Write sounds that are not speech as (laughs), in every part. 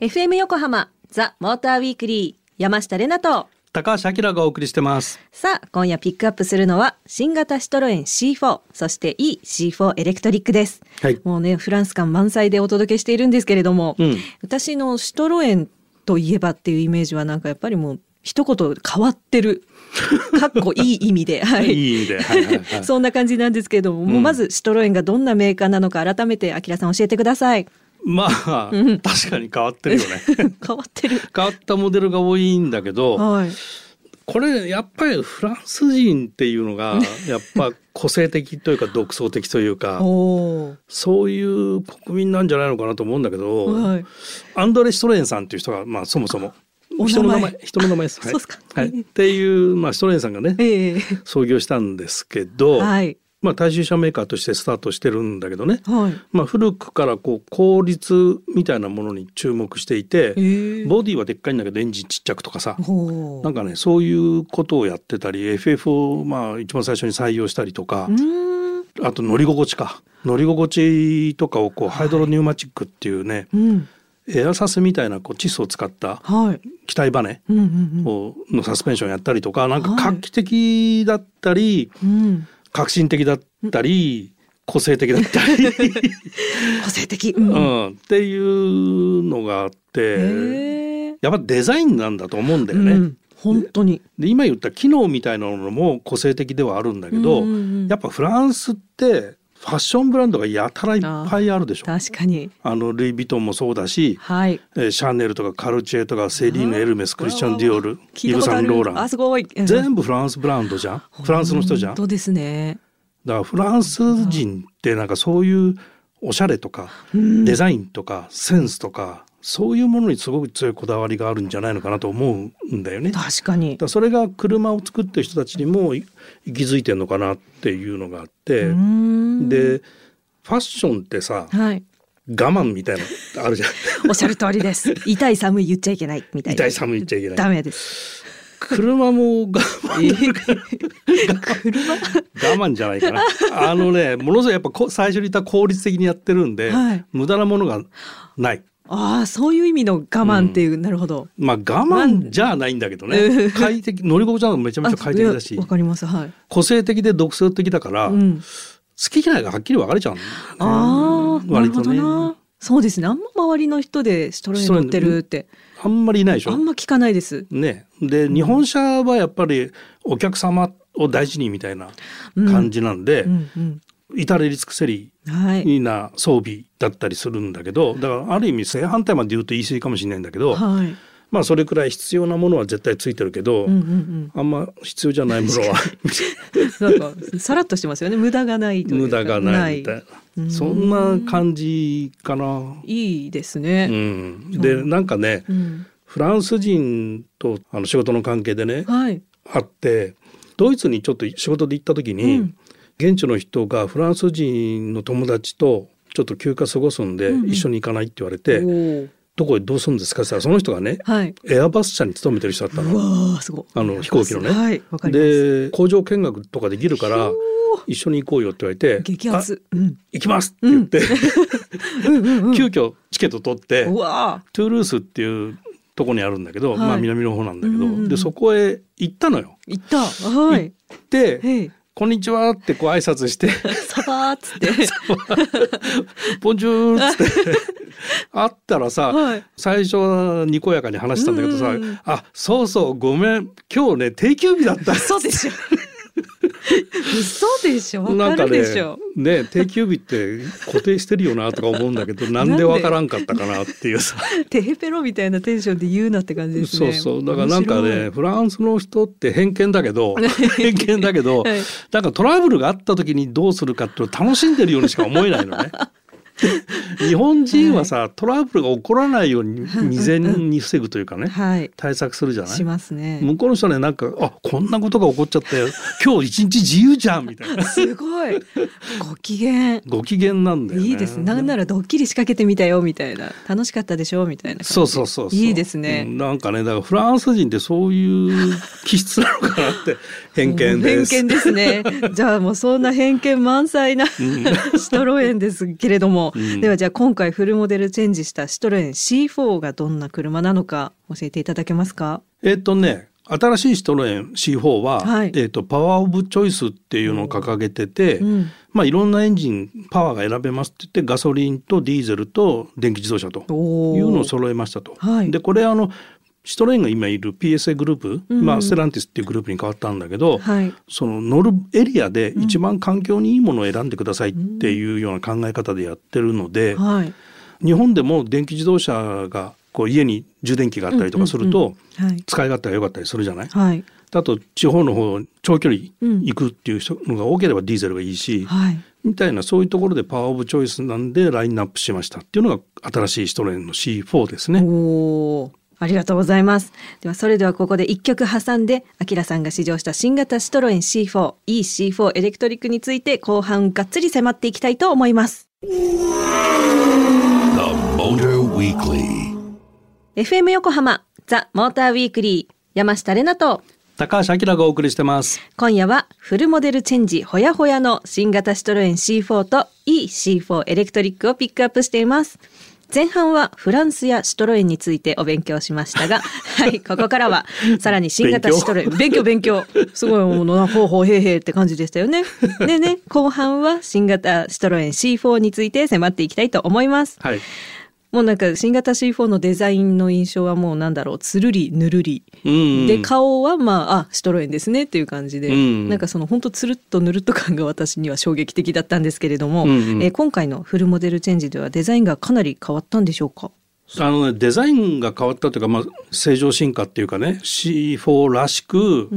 FM 横浜ザ・モーターウィークリー山下れなと。高橋明がお送りしてます。さあ今夜ピックアップするのは新型シトロエン C4 そして EC4 エレクトリックです、はい。もうねフランス感満載でお届けしているんですけれども、うん。私のシトロエンといえばっていうイメージはなんかやっぱりもう一言変わってる (laughs) かっこいい意味ではいいい意味で、はいはいはい、(laughs) そんな感じなんですけれども、もうまずシトロエンがどんなメーカーなのか改めてあきらさん教えてください。まあ、確かに変わってるよね (laughs) 変わってる。変わったモデルが多いんだけどはい。これやっぱりフランス人っていうのがやっぱ個性的というか独創的というか。そういう国民なんじゃないのかなと思うんだけど、はい。アンドレ・シトレーンさんっていう人が、まあ、そもそも人の名前人の名前です。はい、そうっすかはい、っていう、まあ、シトレーンさんがねええ創業したんですけど、はい。まあ、大衆車メーカーとしてスタートしてるんだけどね、はい。まあ、古くからこう効率みたいなものに注目していて、ええボディはでっかいんだけどエンジンちっちゃくとかさ。なんかねそういうことをやってたり FF をまあ一番最初に採用したりとか。あと乗り心地か乗り心地とかをこうハイドロニューマチックっていうね、うん。エアサスみたいなこう窒素を使ったはい。機体バネをのサスペンションやったりとかなんかはい画期的だったり。革新的だったり、個性的だったり、(laughs) 個性的。う。うんん、っていうのがあって。やっぱデザインなんだと思うんだよね。うん。本当に。で今言った機能みたいなのも個性的ではあるんだけど、やっぱフランスってファッションブランドがやたらいっぱいあるでしょ。確かに。あのルイ・ヴィトンもそうだし、はい。えーシャネルとかカルチェとかセリーヌ・エルメスクリスチャン・ディオールイヴ・サン・ローランあ、すごい。うん全部フランスブランドじゃん？フランスの人じゃん？だか本当ですね。らフランス人ってなんかそういうおしゃれとかうんデザインとかセンスとかそういうものにすごく強いこだわりがあるんじゃないのかなと思うんだよね。確かに。らそれが車を作ってる人たちにもい息づいてるのかなっていうのがあってでファッションってさはい。我慢みたいなのあるじゃん (laughs) おっしゃる通りです。痛い寒い言っちゃいけないみたいな。痛い寒い言っちゃいけないダメです。車も我慢車？我慢じゃないかなあのねものすごいやっぱこ最初に言った効率的にやってるんで、はい無駄なものがないああ、そういう意味の我慢っていう、なるほど。まあ我慢じゃないんだけどね、うん快適乗り心地なのもめちゃめちゃ快適だしわかります。はい。個性的で独創的だから、うん。好き嫌いがはっきり分かれちゃうああ、なるほど割とねな。そうですね。あんま周りの人でストレー乗ってるって、あんまりいないでしょあんま聞かないです。ねで日本車はやっぱりお客様を大事にみたいな感じなんで、うんうん。至れり尽くせりはい。な装備だったりするんだけどだからある意味正反対まで言うと言い過ぎかもしれないんだけど、はい。まあそれくらい必要なものは絶対ついてるけど、うんうんうん。あんま必要じゃないものはなんかさらっとしてますよね。無駄がない無駄がないみたいなうんそんな感じかな。いいですうね。ん、でなんかねうん。フランス人とあの仕事の関係でねはい。あってドイツにちょっと仕事で行った時に、うん現地の人がフランス人の友達とちょっと休暇過ごすんで、うんうん一緒に行かないって言われて、おーどこへどうするんですか？その人がねはい。エアバス社に勤めてる人だったうの。わーすごい。あの飛行機のねはい。わかります。で工場見学とかできるから一緒に行こうよって言われて激アツ。うん。あ行きますって言って、(laughs) うんうんうん。急遽チケット取って、うわトゥールースっていうとこにあるんだけど、はいまあ南の方なんだけど、うんうんうんでそこへ行ったのよ。ー行った。はい。でへい。「こんにちは」ってこう挨拶して。(laughs) サバーっつって。「ボンジュー」っつって。(laughs) 会ったらさ、はい。最初はにこやかに話したんだけどさ「うんうんあそうそうごめん。今日ね定休日だった」嘘でしょ。(laughs) 嘘でしょ？わかなんかねるでしょ？ね定休日って固定してるよなとか思うんだけど (laughs) なんでわからんかったかなっていうさ (laughs) テヘペロみたいなテンションで言うなって感じですね。そうそうだからなんかねフランスの人って偏見だけど偏見だけど、はいなんかトラブルがあった時にどうするかっていうのを楽しんでるようにしか思えないのね。(laughs) 日本人はさ、トラブルが起こらないように未然に防ぐというかね、はい。対策するじゃない？しますね。向こうの人はねなんかあこんなことが起こっちゃったよ今日一日自由じゃんみたいなすごい。ご機嫌。ご機嫌なんだよねいいですね。なんならドッキリ仕掛けてみたよみたいな。楽しかったでしょみたいなそうそうそういいですねうんなんかねだからフランス人ってそういう気質なのかなって (laughs) 偏見です偏見ですね。じゃあもうそんな偏見満載な (laughs) シトロエンですけれども、うん。ではじゃあ今回フルモデルチェンジしたシトロエン C4 がどんな車なのか教えていただけますか？えっとね新しいシトロエン C4 は、はい。えっとパワーオブチョイスっていうのを掲げてて、うん。まあいろんなエンジンパワーが選べますって言ってガソリンとディーゼルと電気自動車というのを揃えましたと。はい。でこれあのシトロエンが今いる PSA グループ、うんまあ、ステランティスっていうグループに変わったんだけど、はい。その乗るエリアで一番環境にいいものを選んでくださいっていうような考え方でやってるので、はい。日本でも電気自動車がこう家に充電器があったりとかすると、はい。使い勝手が良かったりするじゃない？はい。あと地方の方長距離うん行くっていう人のが多ければディーゼルがいいし、はい。みたいなそういうところでパワーオブチョイスなんでラインナップしましたっていうのが新しいシトロエンの C4 ですね。ありがとうございます。ではそれではここで一曲挟んで、アキラさんが試乗した新型シトロエン C4、E-C4 エレクトリックについて後半がっつり迫っていきたいと思います。The Motor Weekly. FM 横浜ザ・モーターウィークリー山下れなと高橋明がお送りしてます。今夜はフルモデルチェンジほやほやの新型シトロエン C4 と E-C4 エレクトリックをピックアップしています。前半はフランスやシトロエンについてお勉強しましたが、(laughs) はい、ここからはさらに新型シトロエン、勉強勉強。すごいものな、ほうほうへいへいって感じでしたよね。(laughs) でね、後半は新型シトロエン C4 について迫っていきたいと思います。はい。もうなんか新型 C4 のデザインの印象はもうなんだろう、つるりぬるり。うん。で顔はまああシトロエンですねっていう感じで、うん。なんかその本当つるっとぬるっと感が私には衝撃的だったんですけれども、うんうん。えー今回のフルモデルチェンジではデザインがかなり変わったんでしょうか？あのねデザインが変わったというか、まあ、正常進化っていうかね C4 らしく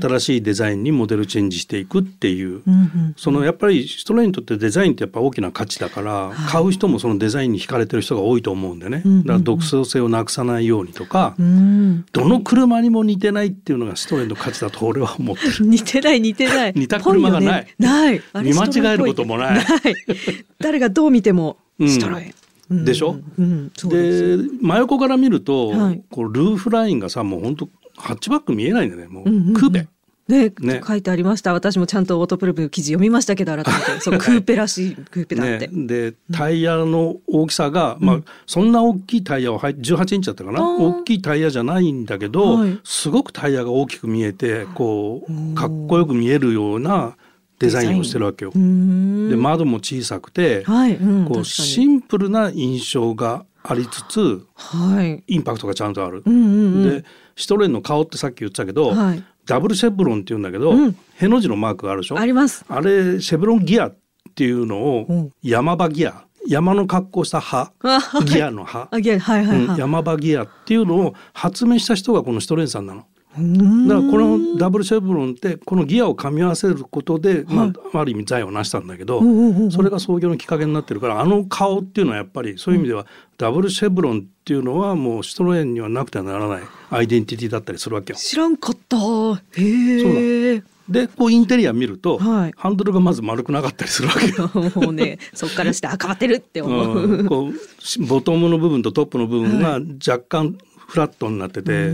新しいデザインにモデルチェンジしていくっていう、うんうんそのやっぱりシトロエンにとってデザインってやっぱ大きな価値だから、買う人もそのデザインに惹かれてる人が多いと思うんでね、だから独創性をなくさないようにとか、うーん。どの車にも似てないっていうのがシトロエンの価値だと俺は思ってる。似てない似てない。(laughs) 似た車がない。ね。ない。見間違えることもない。(laughs) 誰がどう見てもうん。シトロエン、うんでしょ？うん、そうです。で真横から見ると、はい。こうルーフラインがさもう本当ハッチバック見えないんだねもう,、うんうんうん。クーペ。ねね。書いてありました。私もちゃんとオートプルーブの記事読みましたけど改めて。そうクーペらしいクーペだって、ね、でタイヤの大きさが、まあそんな大きいタイヤを入っ18インチだったかな？大きいタイヤじゃないんだけど、はい。すごくタイヤが大きく見えてこうかっこよく見えるようなデザインをしてるわけよで窓も小さくて、はい、うん、こうシに。ンプルな印象がありつつはい。インパクトがちゃんとある。うんうんうん。でシトレンの顔ってさっき言ってたけど、はいダブルシェブロンっていうんだけど、うんへの字のマークがあるでしょ？あります。あれシェブロンギアっていうのをうん山場ギア山の格好した葉 (laughs) ギアの葉、はいはいはい。うん山場ギアっていうのを発明した人がこのシトレンさんなの。だからこのダブルシェブロンってこのギアを噛み合わせることで、まあ、ある意味財を成したんだけど、それが創業のきっかけになってるからあの顔っていうのはやっぱりそういう意味では、ダブルシェブロンっていうのはもうシトロエンにはなくてはならないアイデンティティだったりするわけよ。知らんかった。へえ。でこうインテリア見ると、はいハンドルがまず丸くなかったりするわけよ。もうね、(laughs) そっからして、あ、変わってるって思う。うん、こうしボトムの部分とトップの部分が若干フラットになってて、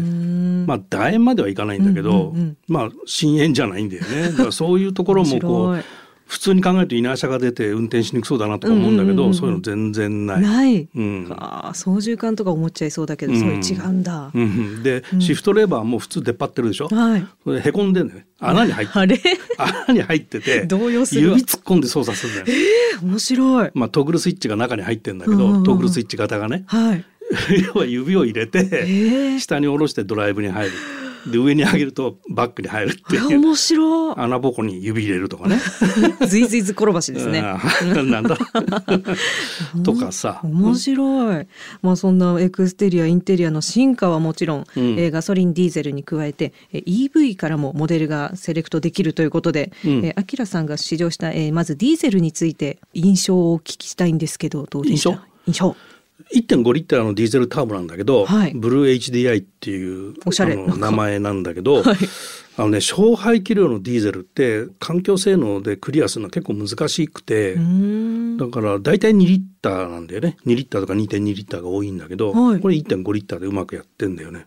まあ楕円まではいかないんだけど、うんうんうんまあ深円じゃないんだよね。だから (laughs) そういうところもこう普通に考えるとイナーシャが出て運転しにくそうだなとか思うんだけど、うんうんうんうん。そういうの全然ない。ない。うん。ああ、操縦桿とか思っちゃいそうだけど、うん。それ違うんだ。うん、で、シフトレバーも普通出っ張ってるでしょ、はい。それへこんでんだよね。穴に入ってあれ？(laughs) 穴に入ってて動揺するわ。指突っ込んで操作するんだよ、面白い。まあ、トグルスイッチが中に入ってんだけど、うんうんうん。トグルスイッチ型がね。はい。(laughs) 要は指を入れて、え下に下ろしてドライブに入る。で上に上げるとバッグに入るっていう面白穴ぼこに指入れるとかね。い。ずいずいず転ばしですね。うん (laughs) なんだ (laughs) とかさ。面白い。まあそんなエクステリアインテリアの進化はもちろん、うんえーガソリンディーゼルに加えてえー EV からもモデルがセレクトできるということで、うんえーアキラさんが試乗した、えーまずディーゼルについて印象をお聞きしたいんですけどどうでした？印象？印象1.5リッターのディーゼルターボなんだけど、はい。ブルー HDI っていうおしゃれ。あのなんか名前なんだけど、(laughs) はい。あのね小排気量のディーゼルって環境性能でクリアするのは結構難しくて、だから大体2リッターなんだよね。2リッターとか2.2リッターが多いんだけど、はい。これ1.5リッターでうまくやってんだよね。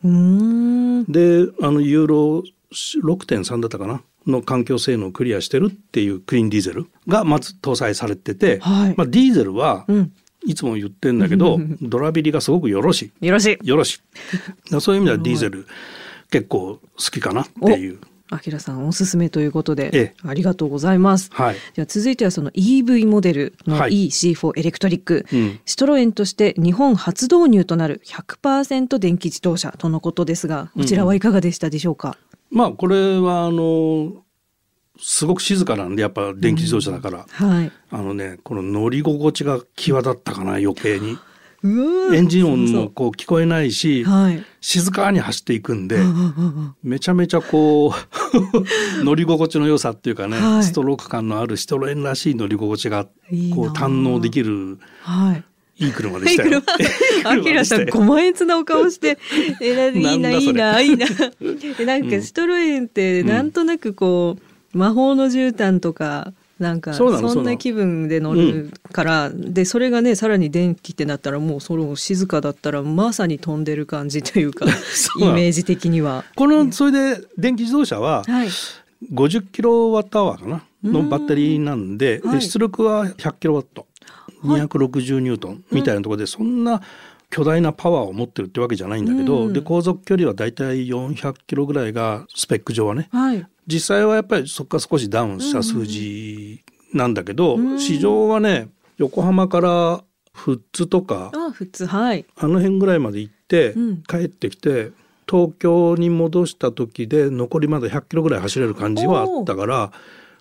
であのユーロ6.3だったかな？の環境性能をクリアしてるっていうクリーンディーゼルがまず搭載されてて、はい。まあ、ディーゼルはうんいつも言ってんだけど、(laughs) ドラビリがすごくよろしい。よろしいよろしい。(laughs) そういう意味ではディーゼル結構好きかなっていう。アキラさんおすすめということで、ええありがとうございます。はい。では続いてはその EV モデルのはい EC4 エレクトリック、うんシトロエンとして日本初導入となる100%電気自動車とのことですがこちらはいかがでしたでしょうか、まあこれはあのすごく静かなんでやっぱ電気自動車だから、はい。あのねこの乗り心地が際立ったかな余計に。エンジン音もこう聞こえないし、はい。静かに走っていくんで、うんうんうんめちゃめちゃこう (laughs) 乗り心地の良さっていうかね、はいストローク感のあるシトロエンらしい乗り心地がいいなこう堪能できるはい。いい車でしたよ。(laughs) アキラさん、ご満悦なお顔して、え、ないいな、いいな、いいな。えなんか、シトロエンって、なんとなくこう、魔法の絨毯とか、なんか、そんな気分で乗るから、で、それがね、さらに電気ってなったら、もう、その静かだったら、まさに飛んでる感じというか、(laughs) イメージ的には。このそれで電気自動車ははい。50キロワットアワーかなのバッテリーなんで、は出力は100キロワット、260ニュートンみたいなところでそんな巨大なパワーを持ってるってわけじゃないんだけど、うん。で航続距離はだいたい400キロぐらいがスペック上はねはい。実際はやっぱりそこから少しダウンした数字なんだけど、うん。市場はね横浜から富津とかあ、はい。あの辺ぐらいまで行って、うん。帰ってきて東京に戻した時で残りまだ100キロぐらい走れる感じはあったから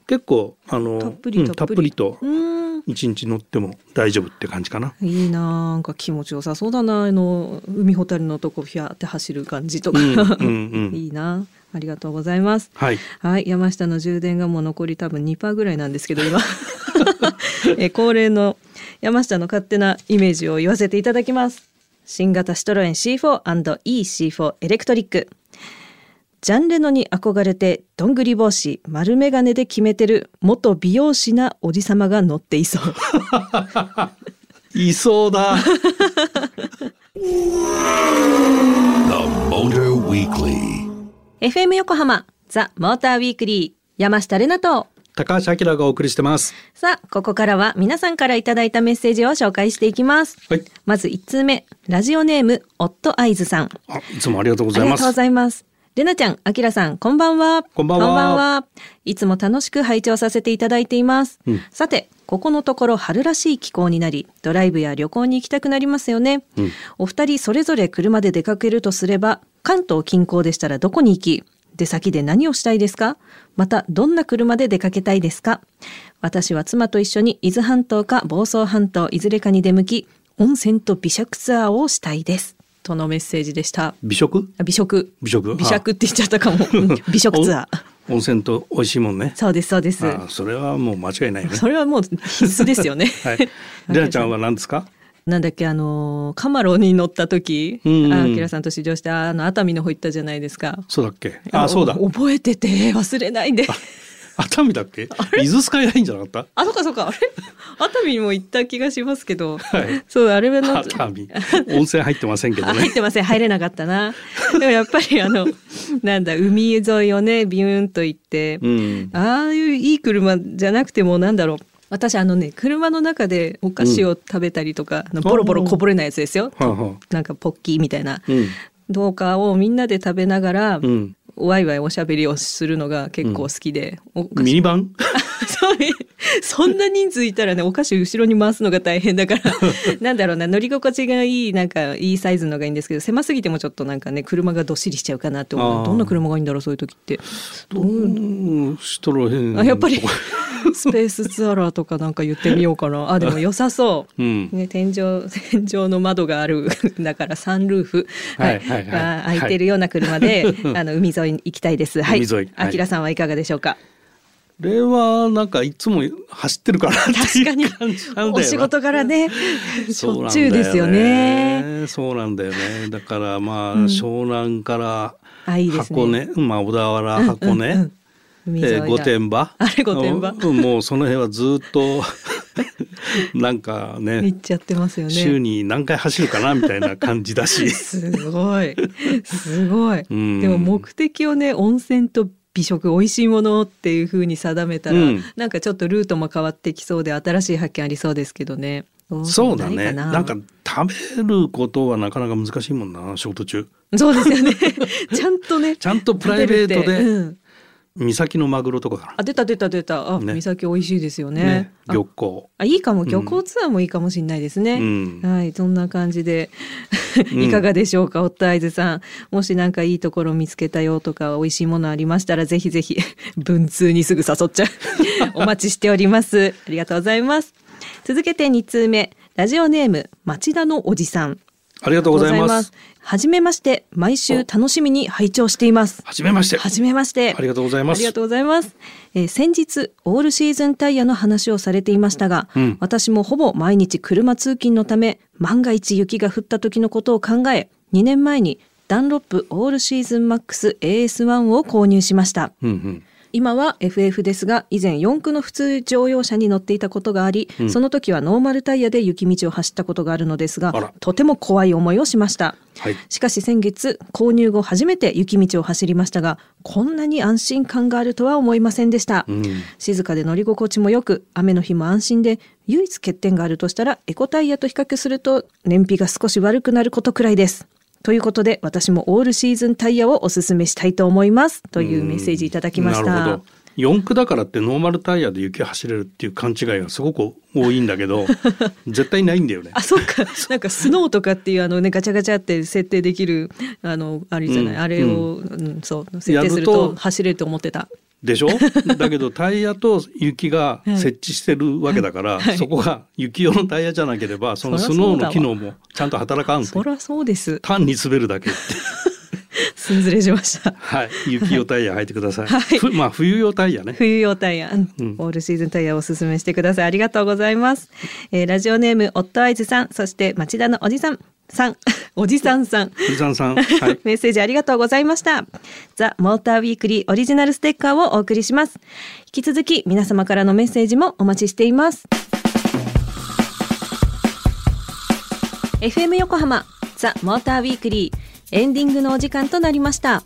結構あのたっぷりうんたっぷりとうん。一日乗っても大丈夫って感じかな。いいななんか気持ちよさそうだなあの海ほたるのとこフィャーって走る感じとか、うんうんうん。(laughs) いいなありがとうございます。はい、はい。山下の充電がもう残り多分2%ぐらいなんですけど今。(laughs) え恒例の山下の勝手なイメージを言わせていただきます。新型シトロエン C4&EC4 エレクトリックジャンレノに憧れてどんぐり帽子丸眼鏡で決めてる元美容師なおじさまが乗っていそう。いそうだ。(laughs) The Motor Weekly. FM 横浜ザ・モーターウィークリー山下れなと高橋明がお送りしてます。さあここからは皆さんからいただいたメッセージを紹介していきますはい、まず1通目ラジオネームオットアイズさんあいつもありがとうございますありがとうご。ざいますれなちゃん、あきらさん、こんばんは。こんばんはいつも楽しく拝聴させていただいています。うんさて、ここのところ春らしい気候になり、ドライブや旅行に行きたくなりますよね。うんお二人それぞれ車で出かけるとすれば、関東近郊でしたらどこに行き、出先で何をしたいですか？また、どんな車で出かけたいですか？私は妻と一緒に伊豆半島か房総半島いずれかに出向き、温泉と美食ツアーをしたいです。とのメッセージでした。美食？あ美食。美食？美食って言っちゃったかも。う (laughs) ん美食ツアー。お温泉と美味しいもんね。そうです、そうです。あそれはもう間違いないよね。それはもう必須ですよね。(laughs) (laughs) はい。レナちゃんは何ですか？なんだっけ、あのーカマロに乗った時、うんうんあアキラさんと試乗したあの熱海の方行ったじゃないですか。そうだっけあ、そうだ。お覚えてて忘れないで。熱海だっけ？伊豆スカイラインじゃなかっあ、そうかそうか。あ (laughs) れ熱海にも行った気がしますけど。はいそう、あれは熱海。温泉入ってませんけどね。あ入ってません入れなかったなでもやっぱりあのなんだ海沿いをねビューンと行って、うん。ああいういい車じゃなくてもなんだろう私あのね車の中でお菓子を食べたりとか、あのボロボロこぼれないやつですよ、なんかポッキーみたいな、うん。どうかをみんなで食べながら、うん。ワイワイおしゃべりをするのが結構好きで、ミニバン？(laughs) そういう (laughs) そんな人数いたらねお菓子後ろに回すのが大変だから (laughs) なんだろうな乗り心地がいいなんかいいサイズのがいいんですけど狭すぎてもちょっとなんかね車がどっしりしちゃうかなって思うどんな車がいいんだろうそういう時って。うんシトロエンあやっぱり (laughs) スペースツアラーとかなんか言ってみようかな。あでも良さそう。うん。ね、天井天井の窓があるだからサンルーフ、はいはいはい。が開いてるような車で、あの海沿いに行きたいです。はい。海沿い。はい。あきらさんはいかがでしょうか？れはなんかいつも走ってるからって確かにいう感じなんだよな (laughs) お仕事からね、しょっちゅそうなんだようですよね。そうなんだよね。だからまあ、うん湘南からあいいですね箱根、まあ小田原箱根、うんうんえー御殿場、あれ御殿場うんもうその辺はずっと (laughs) なんか行ねっちゃってますよね。週に何回走るかなみたいな感じだし。(laughs) すごい。すごい。うんでも目的をね、温泉と美食、美味しいものっていう風に定めたら、うんなんかちょっとルートも変わってきそうで、新しい発見ありそうですけどね。そうだね。何なんか食べることはなかなか難しいもんな仕事中。そうですよね。(laughs) ちゃんとね。ちゃんとプライベートでうん三崎のマグロとかかあ、出た出た出た。あ、ね三崎美味しいですよね。な。ね、あ漁港。あ、いいかも。ん漁港ツアーもいいかもしれないですね。うんはい、そんな感じで、うんいかがでしょうか、オッタアイズさん。もしなんかいいところ見つけたよとか、美味しいものありましたら、ぜひぜひ、文通にすぐ誘っちゃう。(laughs) お待ちしております。ありがとうございます。続けて2通目。ラジオネーム、町田のおじさん。ありがとうございます。はじめまして、毎週楽しみに拝聴しています。はじめまして。はじめまして。ありがとうございますありがとうございます。えー先日、オールシーズンタイヤの話をされていましたが、うん私もほぼ毎日車通勤のため、万が一雪が降った時のことを考え、2年前にダンロップオールシーズンマックス AS1 を購入しました。うんうん。今は FF ですが以前四駆の普通乗用車に乗っていたことがあり、うん。その時はノーマルタイヤで雪道を走ったことがあるのですがとても怖い思いをしました。はい。しかし先月購入後初めて雪道を走りましたがこんなに安心感があるとは思いませんでした、うん。静かで乗り心地も良く雨の日も安心で唯一欠点があるとしたらエコタイヤと比較すると燃費が少し悪くなることくらいですということで私もオールシーズンタイヤをおすすめしたいと思いますというメッセージいただきました。四駆だからってノーマルタイヤで雪走れるっていう勘違いがすごく多いんだけど (laughs) 絶対ないんだよねあ、そっか。なんかスノーとかっていうあのねガチャガチャって設定できるあのあれじゃない、うんあれを、うんそう設定すると走れると思ってた。でしょ？(laughs) だけどタイヤと雪が設置してるわけだから、はい。そこが雪用のタイヤじゃなければそのスノーの機能もちゃんと働かんそりゃそうです。単に滑るだけ。ってすんずれしました。はい。雪用タイヤ履いてください、はい。ふまあ冬用タイヤね。冬用タイヤ、うん。うんオールシーズンタイヤをおすすめしてください。ありがとうございます。えーラジオネーム、オットアイズさん、そして町田のおじさん、さん、おじさんさん。藤さんさんはい (laughs) メッセージありがとうございました。ザ・モーターウィークリーオリジナルステッカーをお送りします。引き続き皆様からのメッセージもお待ちしています。FM 横浜ザ・モーターウィークリーエンディングのお時間となりました。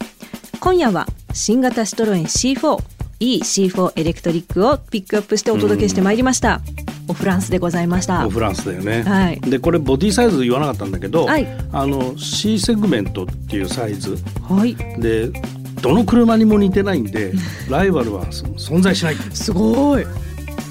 今夜は新型シトロエン C4 E-C4 エレクトリックをピックアップしてお届けしてまいりました。オフランスでございました。オ。フランスだよね、はい。でこれボディサイズ言わなかったんだけど、はい。あの C セグメントっていうサイズ。はい。でどの車にも似てないんで (laughs) ライバルはそ存在しない。っすごい。う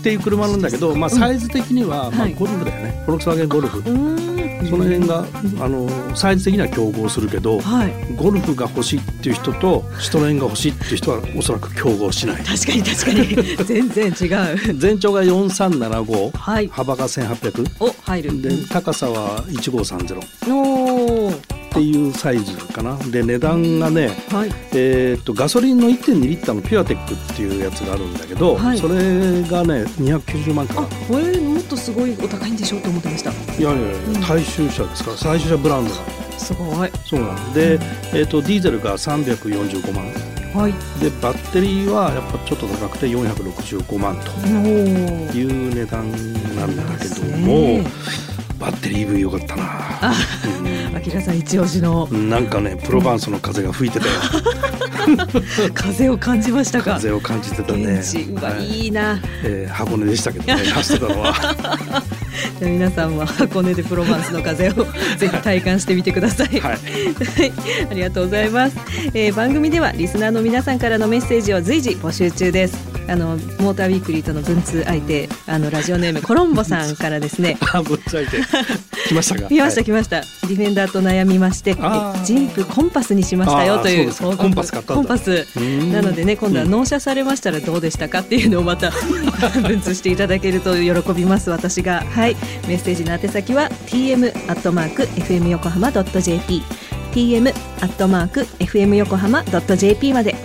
ていう車なんだけど、まあ、サイズ的には、まあ、はい。ゴルフだよね、フォルクスワーゲンゴルフ。その辺があのサイズ的には競合するけど、はい。ゴルフが欲しいっていう人とシトロエンが欲しいっていう人はおそらく競合しない。確かに確かに。(laughs) 全然違う。全長が4375、はい。幅が1800お入る。で高さは1530っおー。ていうサイズかな。で値段がねはい。えー、とガソリンの1.2リッターのピュアテックっていうやつがあるんだけど、はい。それがね290万かあらこれもっとすごいお高いんでしょうと思ってました。いやいやいやうん。大衆車ですから最終車ブランドだ。すごい。そうなんで、えー、とディーゼルが345万。はい。でバッテリーはやっぱちょっと高くて465万という値段なんだけどね。もバッテリー EV よかったな。ああきらさん一押しの。うんなんかねプロバンスの風が吹いてたよ。(laughs) 風を感じましたか。風を感じてたね。現地うわはいいい。なえー箱根でしたけどね (laughs) 走ってたのは。じゃあ皆さんも箱根でプロマンスの風を (laughs) ぜひ体感してみてください。はい。はい、ありがとうございます、えー番組ではリスナーの皆さんからのメッセージを随時募集中ですあのモーターウィークリーとの文通相手あのラジオネームコロンボさんからですね。(laughs) あぶっちゃいて来ましたか？来ましたはい来ました、ディフェンダーと悩みましてジンプコンパスにしましたよというコンパス買ったコンパス。ん。なのでね今度は納車されましたらどうでしたかっていうのをまた (laughs) 文通していただけると喜びます私が。はい。メッセージの宛先は tm アットマーク fm 横浜 .jp tm アットマーク fm 横浜 .jp まで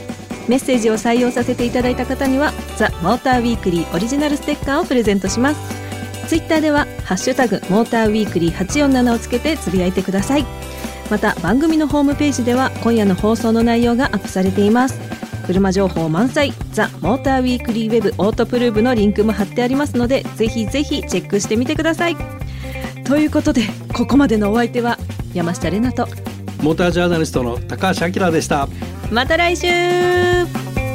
メッセージを採用させていただいた方にはザ・モーターウィークリーオリジナルステッカーをプレゼントします。ツイッターではハッシュタグモーターウィークリー847をつけてつぶやいてください。また番組のホームページでは今夜の放送の内容がアップされています。車情報満載ザ・モーターウィークリーウェブオートプルーブのリンクも貼ってありますのでぜひぜひチェックしてみてください。ということでここまでのお相手は山下れなとモータージャーナリストの高橋明でした。また来週。